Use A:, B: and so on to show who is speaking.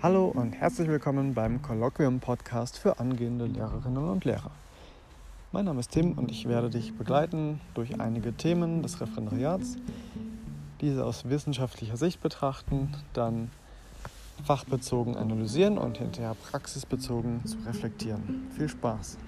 A: Hallo und herzlich willkommen beim Kolloquium Podcast für angehende Lehrerinnen und Lehrer. Mein Name ist Tim und ich werde dich begleiten durch einige Themen des Referendariats, diese aus wissenschaftlicher Sicht betrachten, dann fachbezogen analysieren und hinterher praxisbezogen zu reflektieren. Viel Spaß!